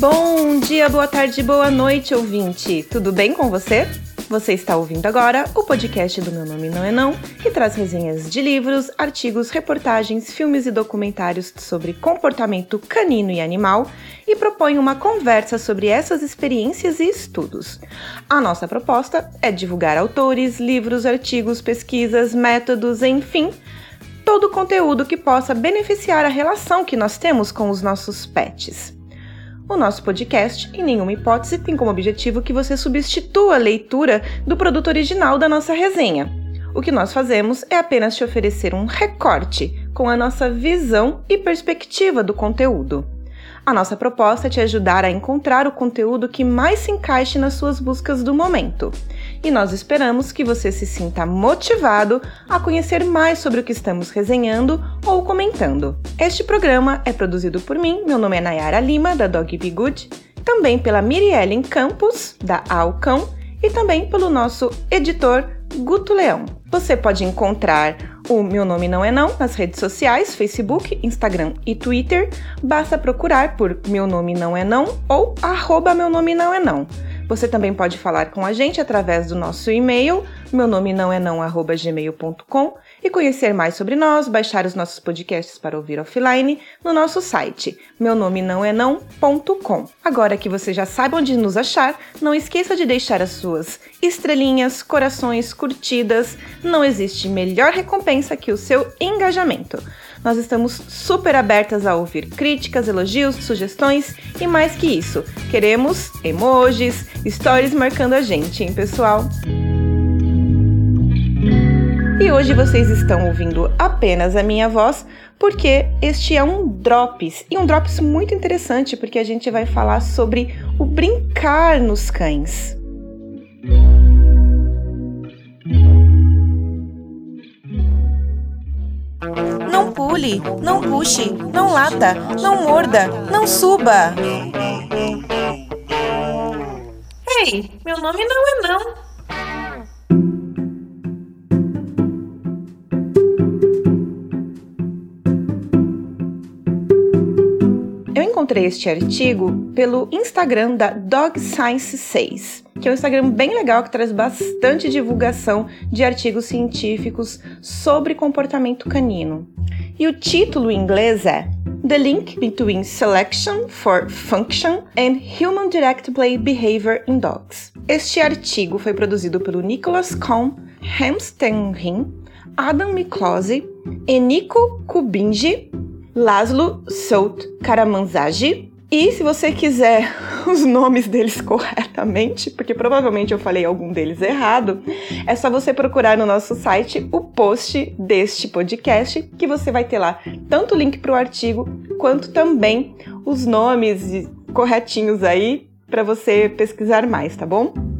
Bom dia, boa tarde, boa noite, ouvinte. Tudo bem com você? Você está ouvindo agora o podcast do Meu Nome Não É Não, que traz resenhas de livros, artigos, reportagens, filmes e documentários sobre comportamento canino e animal e propõe uma conversa sobre essas experiências e estudos. A nossa proposta é divulgar autores, livros, artigos, pesquisas, métodos, enfim, todo o conteúdo que possa beneficiar a relação que nós temos com os nossos pets. O nosso podcast, em nenhuma hipótese, tem como objetivo que você substitua a leitura do produto original da nossa resenha. O que nós fazemos é apenas te oferecer um recorte com a nossa visão e perspectiva do conteúdo. A nossa proposta é te ajudar a encontrar o conteúdo que mais se encaixe nas suas buscas do momento. E nós esperamos que você se sinta motivado a conhecer mais sobre o que estamos resenhando ou comentando. Este programa é produzido por mim, meu nome é Nayara Lima, da Dog Be Good, também pela Miriellen Campos, da Alcão, e também pelo nosso editor Guto Leão. Você pode encontrar o Meu Nome Não É Não nas redes sociais, Facebook, Instagram e Twitter. Basta procurar por Meu Nome Não É Não ou arroba Meu Nome Não É Não. Você também pode falar com a gente através do nosso e-mail, meu nome não é não, gmail.com, e conhecer mais sobre nós, baixar os nossos podcasts para ouvir offline no nosso site, meu nome não é não.com. Agora que você já sabe onde nos achar, não esqueça de deixar as suas estrelinhas, corações, curtidas. Não existe melhor recompensa que o seu engajamento. Nós estamos super abertas a ouvir críticas, elogios, sugestões e mais que isso, queremos emojis, stories marcando a gente, hein, pessoal? E hoje vocês estão ouvindo apenas a minha voz, porque este é um drops, e um drops muito interessante, porque a gente vai falar sobre o brincar nos cães. Pule, não puxe, não lata, não morda, não suba. Ei, meu nome não é não. Eu encontrei este artigo pelo Instagram da Dog Science 6 que é um Instagram bem legal que traz bastante divulgação de artigos científicos sobre comportamento canino. E o título em inglês é The Link Between Selection for Function and Human Direct Play Behavior in Dogs. Este artigo foi produzido pelo Nicholas Cohn, Hamstenrin, Adam Miklose, Eniko Kubinji, Laszlo Sout Karamanzagi e se você quiser os nomes deles corretamente, porque provavelmente eu falei algum deles errado, é só você procurar no nosso site o post deste podcast, que você vai ter lá tanto o link para o artigo quanto também os nomes corretinhos aí para você pesquisar mais, tá bom?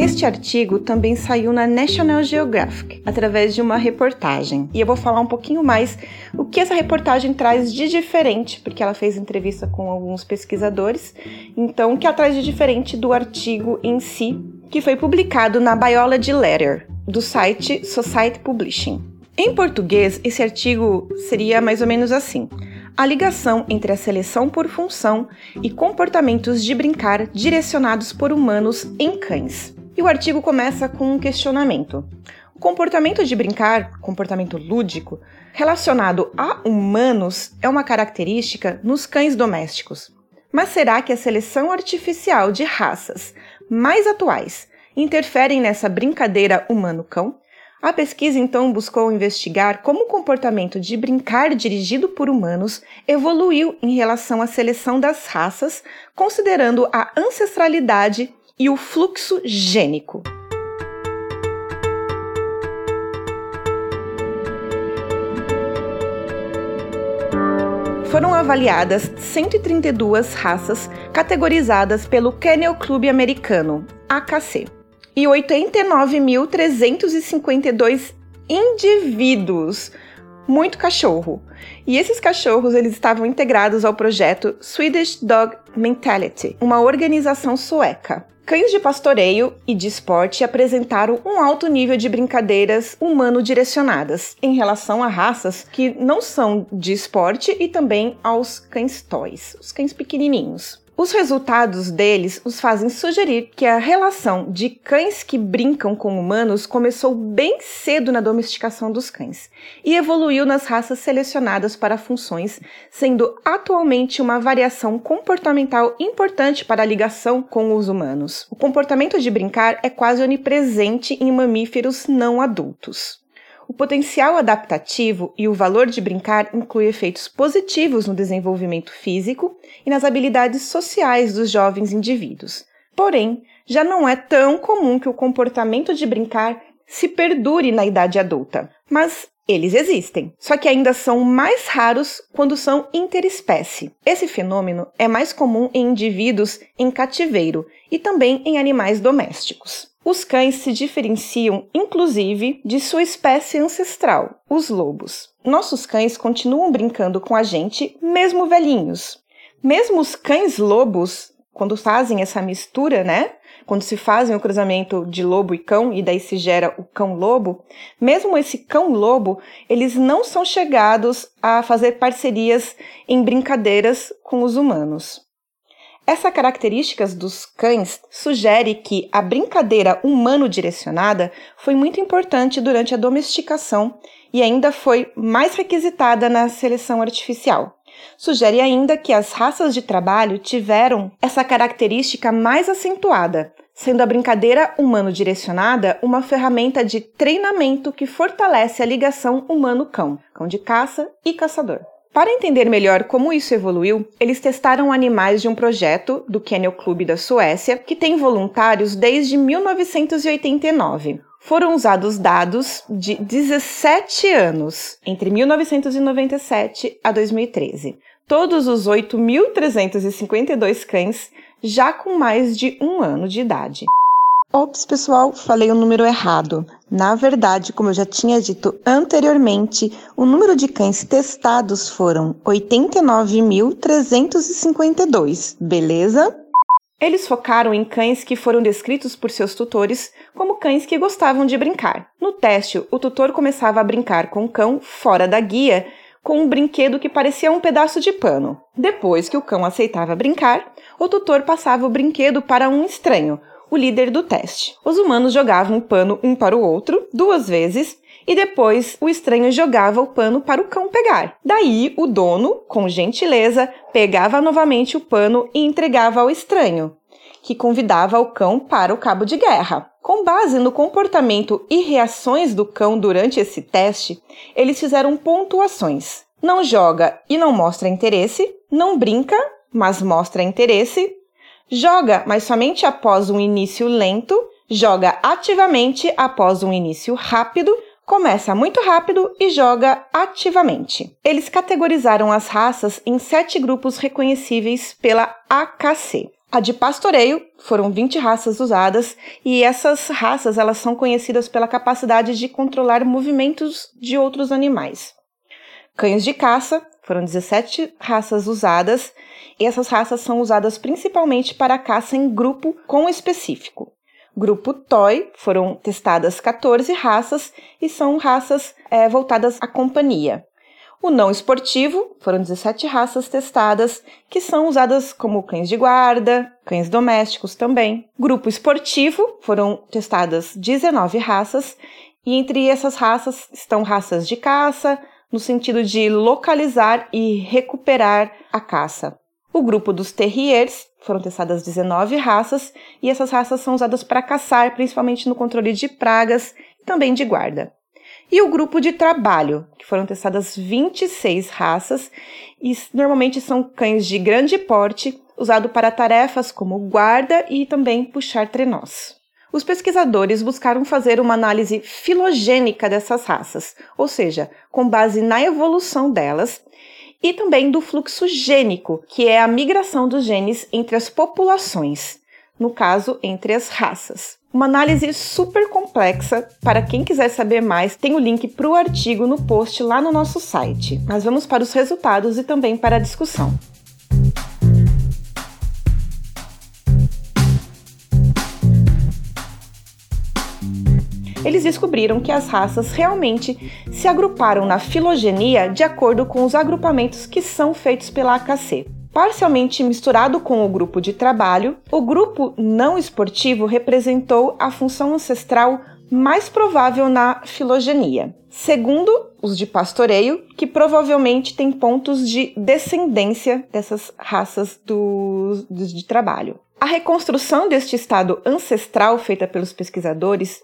Este artigo também saiu na National Geographic, através de uma reportagem. E eu vou falar um pouquinho mais o que essa reportagem traz de diferente, porque ela fez entrevista com alguns pesquisadores. Então, o que ela traz de diferente do artigo em si, que foi publicado na Biology Letter, do site Society Publishing. Em português, esse artigo seria mais ou menos assim: a ligação entre a seleção por função e comportamentos de brincar direcionados por humanos em cães. E o artigo começa com um questionamento. O comportamento de brincar, comportamento lúdico, relacionado a humanos é uma característica nos cães domésticos. Mas será que a seleção artificial de raças mais atuais interferem nessa brincadeira humano-cão? A pesquisa então buscou investigar como o comportamento de brincar dirigido por humanos evoluiu em relação à seleção das raças, considerando a ancestralidade e o fluxo gênico. Foram avaliadas 132 raças categorizadas pelo Kennel Club Americano, AKC, e 89.352 indivíduos, muito cachorro. E esses cachorros eles estavam integrados ao projeto Swedish Dog Mentality, uma organização sueca Cães de pastoreio e de esporte apresentaram um alto nível de brincadeiras humano direcionadas em relação a raças que não são de esporte e também aos cães toys, os cães pequenininhos. Os resultados deles os fazem sugerir que a relação de cães que brincam com humanos começou bem cedo na domesticação dos cães e evoluiu nas raças selecionadas para funções, sendo atualmente uma variação comportamental importante para a ligação com os humanos. O comportamento de brincar é quase onipresente em mamíferos não adultos. O potencial adaptativo e o valor de brincar inclui efeitos positivos no desenvolvimento físico e nas habilidades sociais dos jovens indivíduos. Porém, já não é tão comum que o comportamento de brincar se perdure na idade adulta. Mas eles existem, só que ainda são mais raros quando são interespécie. Esse fenômeno é mais comum em indivíduos em cativeiro e também em animais domésticos. Os cães se diferenciam, inclusive, de sua espécie ancestral, os lobos. Nossos cães continuam brincando com a gente, mesmo velhinhos. Mesmo os cães lobos, quando fazem essa mistura, né? Quando se fazem o cruzamento de lobo e cão, e daí se gera o cão-lobo, mesmo esse cão-lobo, eles não são chegados a fazer parcerias em brincadeiras com os humanos. Essa característica dos cães sugere que a brincadeira humano-direcionada foi muito importante durante a domesticação e ainda foi mais requisitada na seleção artificial. Sugere ainda que as raças de trabalho tiveram essa característica mais acentuada, sendo a brincadeira humano-direcionada uma ferramenta de treinamento que fortalece a ligação humano-cão, cão de caça e caçador. Para entender melhor como isso evoluiu, eles testaram animais de um projeto do Kennel Club da Suécia, que tem voluntários desde 1989. Foram usados dados de 17 anos, entre 1997 a 2013. Todos os 8.352 cães já com mais de um ano de idade. Ops, pessoal, falei o número errado. Na verdade, como eu já tinha dito anteriormente, o número de cães testados foram 89.352, beleza? Eles focaram em cães que foram descritos por seus tutores como cães que gostavam de brincar. No teste, o tutor começava a brincar com o cão fora da guia com um brinquedo que parecia um pedaço de pano. Depois que o cão aceitava brincar, o tutor passava o brinquedo para um estranho, o líder do teste. Os humanos jogavam o pano um para o outro duas vezes e depois o estranho jogava o pano para o cão pegar. Daí o dono, com gentileza, pegava novamente o pano e entregava ao estranho, que convidava o cão para o cabo de guerra. Com base no comportamento e reações do cão durante esse teste, eles fizeram pontuações. Não joga e não mostra interesse, não brinca, mas mostra interesse, Joga, mas somente após um início lento, joga ativamente após um início rápido, começa muito rápido e joga ativamente. Eles categorizaram as raças em sete grupos reconhecíveis pela AKC. A de pastoreio foram 20 raças usadas e essas raças elas são conhecidas pela capacidade de controlar movimentos de outros animais. Cães de caça foram 17 raças usadas e essas raças são usadas principalmente para caça em grupo com específico. Grupo Toy foram testadas 14 raças e são raças é, voltadas à companhia. O não esportivo foram 17 raças testadas, que são usadas como cães de guarda, cães domésticos também. Grupo esportivo foram testadas 19 raças, e entre essas raças estão raças de caça, no sentido de localizar e recuperar a caça. O grupo dos terriers foram testadas 19 raças e essas raças são usadas para caçar, principalmente no controle de pragas e também de guarda. E o grupo de trabalho, que foram testadas 26 raças e normalmente são cães de grande porte, usado para tarefas como guarda e também puxar trenós. Os pesquisadores buscaram fazer uma análise filogênica dessas raças, ou seja, com base na evolução delas, e também do fluxo gênico, que é a migração dos genes entre as populações, no caso, entre as raças. Uma análise super complexa. Para quem quiser saber mais, tem o link para o artigo no post lá no nosso site. Mas vamos para os resultados e também para a discussão. Eles descobriram que as raças realmente se agruparam na filogenia de acordo com os agrupamentos que são feitos pela AKC. Parcialmente misturado com o grupo de trabalho, o grupo não esportivo representou a função ancestral mais provável na filogenia. Segundo os de pastoreio, que provavelmente tem pontos de descendência dessas raças dos de trabalho. A reconstrução deste estado ancestral feita pelos pesquisadores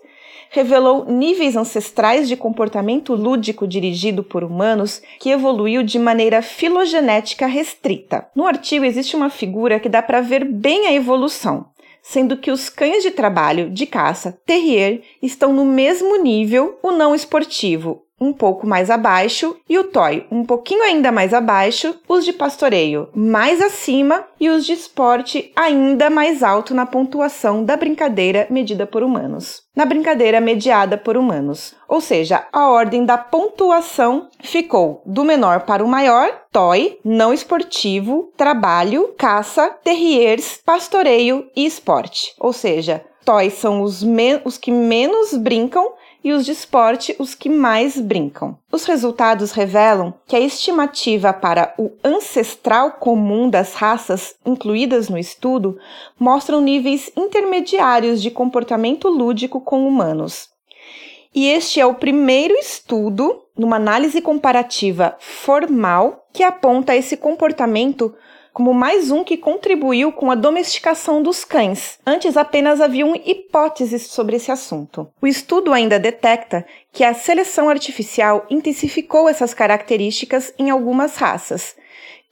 revelou níveis ancestrais de comportamento lúdico dirigido por humanos que evoluiu de maneira filogenética restrita. No artigo existe uma figura que dá para ver bem a evolução, sendo que os cães de trabalho, de caça, terrier, estão no mesmo nível, o não esportivo, um pouco mais abaixo, e o toy um pouquinho ainda mais abaixo, os de pastoreio mais acima e os de esporte ainda mais alto na pontuação da brincadeira medida por humanos. Na brincadeira mediada por humanos. Ou seja, a ordem da pontuação ficou do menor para o maior: toy, não esportivo, trabalho, caça, terriers, pastoreio e esporte. Ou seja, toys são os, os que menos brincam e os de esporte os que mais brincam. Os resultados revelam que a estimativa para o ancestral comum das raças incluídas no estudo mostram níveis intermediários de comportamento lúdico com humanos. E este é o primeiro estudo numa análise comparativa formal que aponta esse comportamento como mais um que contribuiu com a domesticação dos cães. Antes apenas haviam hipóteses sobre esse assunto. O estudo ainda detecta que a seleção artificial intensificou essas características em algumas raças,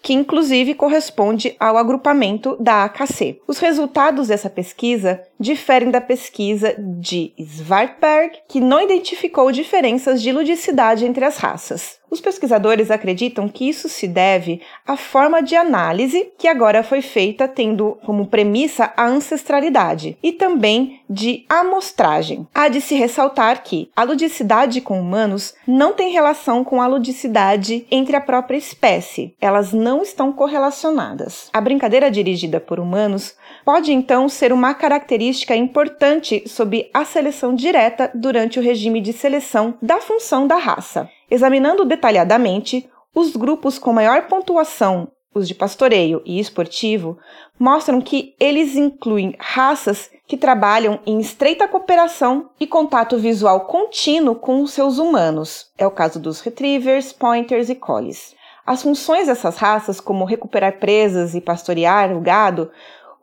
que inclusive corresponde ao agrupamento da AKC. Os resultados dessa pesquisa diferem da pesquisa de Svartberg, que não identificou diferenças de ludicidade entre as raças. Os pesquisadores acreditam que isso se deve à forma de análise que agora foi feita tendo como premissa a ancestralidade e também de amostragem. Há de se ressaltar que a ludicidade com humanos não tem relação com a ludicidade entre a própria espécie. Elas não estão correlacionadas. A brincadeira dirigida por humanos pode então ser uma característica importante sob a seleção direta durante o regime de seleção da função da raça. Examinando detalhadamente, os grupos com maior pontuação, os de pastoreio e esportivo, mostram que eles incluem raças que trabalham em estreita cooperação e contato visual contínuo com os seus humanos. É o caso dos retrievers, pointers e collies. As funções dessas raças, como recuperar presas e pastorear o gado,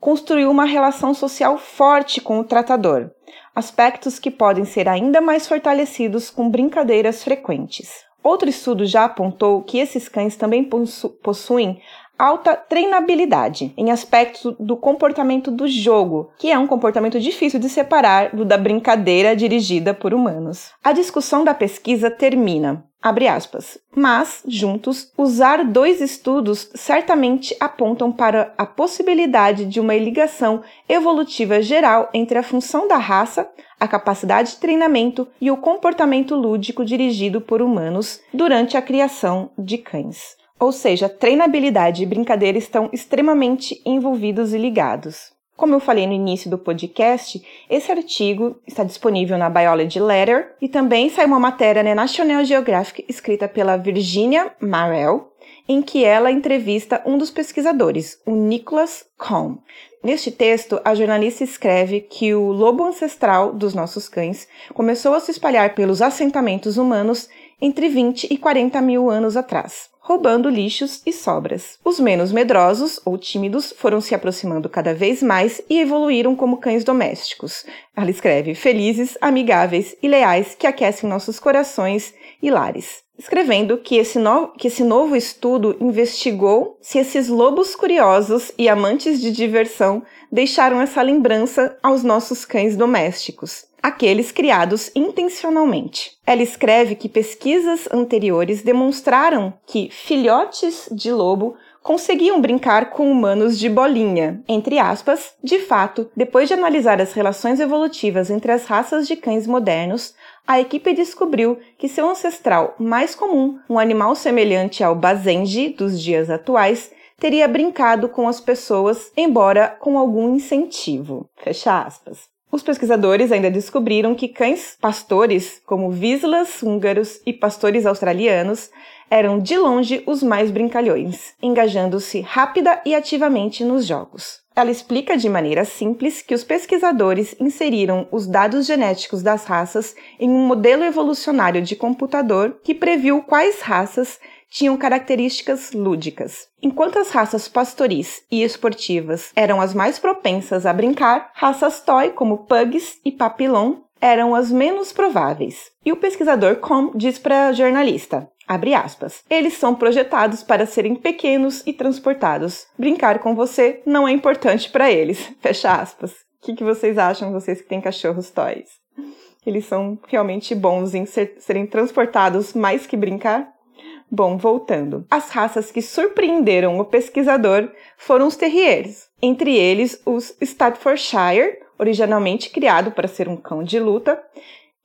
construiu uma relação social forte com o tratador, aspectos que podem ser ainda mais fortalecidos com brincadeiras frequentes. Outro estudo já apontou que esses cães também possu possuem alta treinabilidade em aspectos do comportamento do jogo, que é um comportamento difícil de separar do da brincadeira dirigida por humanos. A discussão da pesquisa termina. Abre aspas. Mas, juntos, usar dois estudos certamente apontam para a possibilidade de uma ligação evolutiva geral entre a função da raça, a capacidade de treinamento e o comportamento lúdico dirigido por humanos durante a criação de cães. Ou seja, treinabilidade e brincadeira estão extremamente envolvidos e ligados. Como eu falei no início do podcast, esse artigo está disponível na Biology Letter e também saiu uma matéria na National Geographic escrita pela Virginia Marell, em que ela entrevista um dos pesquisadores, o Nicholas Cohn. Neste texto, a jornalista escreve que o lobo ancestral dos nossos cães começou a se espalhar pelos assentamentos humanos entre 20 e 40 mil anos atrás roubando lixos e sobras. Os menos medrosos ou tímidos foram se aproximando cada vez mais e evoluíram como cães domésticos. Ela escreve: felizes, amigáveis e leais que aquecem nossos corações e lares. Escrevendo que esse, no... que esse novo estudo investigou se esses lobos curiosos e amantes de diversão deixaram essa lembrança aos nossos cães domésticos aqueles criados intencionalmente. Ela escreve que pesquisas anteriores demonstraram que filhotes de lobo conseguiam brincar com humanos de bolinha, entre aspas. De fato, depois de analisar as relações evolutivas entre as raças de cães modernos, a equipe descobriu que seu ancestral mais comum, um animal semelhante ao bazenji dos dias atuais, teria brincado com as pessoas, embora com algum incentivo. Fecha aspas. Os pesquisadores ainda descobriram que cães pastores, como Vizslas húngaros e pastores australianos, eram de longe os mais brincalhões, engajando-se rápida e ativamente nos jogos. Ela explica de maneira simples que os pesquisadores inseriram os dados genéticos das raças em um modelo evolucionário de computador que previu quais raças tinham características lúdicas. Enquanto as raças pastoris e esportivas eram as mais propensas a brincar, raças toy como pugs e papillon eram as menos prováveis. E o pesquisador Com diz para a jornalista: Abre aspas. Eles são projetados para serem pequenos e transportados. Brincar com você não é importante para eles. Fecha aspas. O que, que vocês acham, vocês que têm cachorros toys? Eles são realmente bons em ser, serem transportados mais que brincar? Bom, voltando. As raças que surpreenderam o pesquisador foram os terriers, entre eles os Staffordshire, originalmente criado para ser um cão de luta,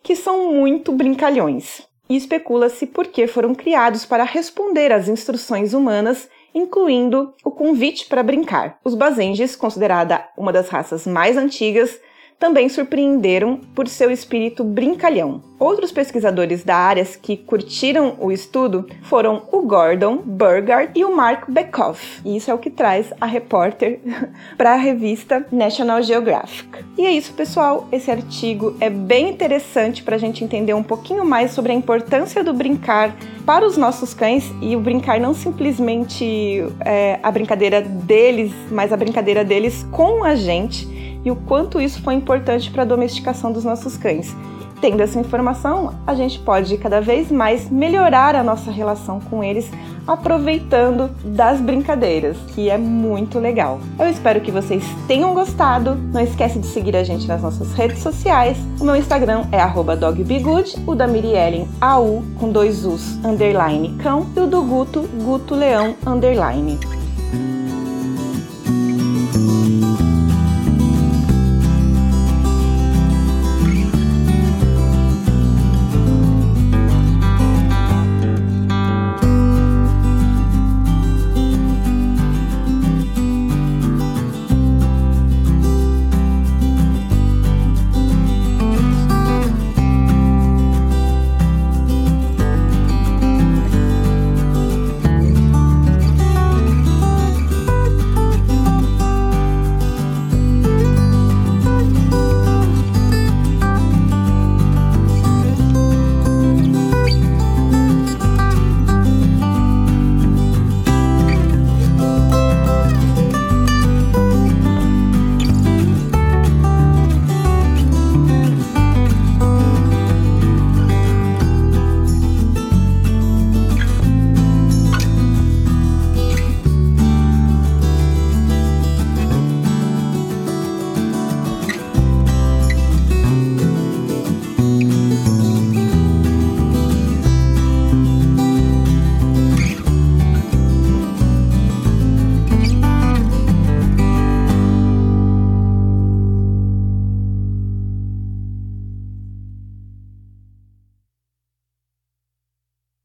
que são muito brincalhões. E especula-se por que foram criados para responder às instruções humanas, incluindo o convite para brincar. Os Basenges, considerada uma das raças mais antigas, também surpreenderam por seu espírito brincalhão. Outros pesquisadores da área que curtiram o estudo foram o Gordon Burgard e o Mark Bekoff. E isso é o que traz a repórter para a revista National Geographic. E é isso, pessoal. Esse artigo é bem interessante para a gente entender um pouquinho mais sobre a importância do brincar para os nossos cães e o brincar não simplesmente é, a brincadeira deles, mas a brincadeira deles com a gente e o quanto isso foi importante para a domesticação dos nossos cães. Tendo essa informação, a gente pode cada vez mais melhorar a nossa relação com eles, aproveitando das brincadeiras, que é muito legal. Eu espero que vocês tenham gostado. Não esquece de seguir a gente nas nossas redes sociais. O meu Instagram é @dogbegood, o da Miriellen AU com dois U's underline cão e o do Guto Guto Leão underline.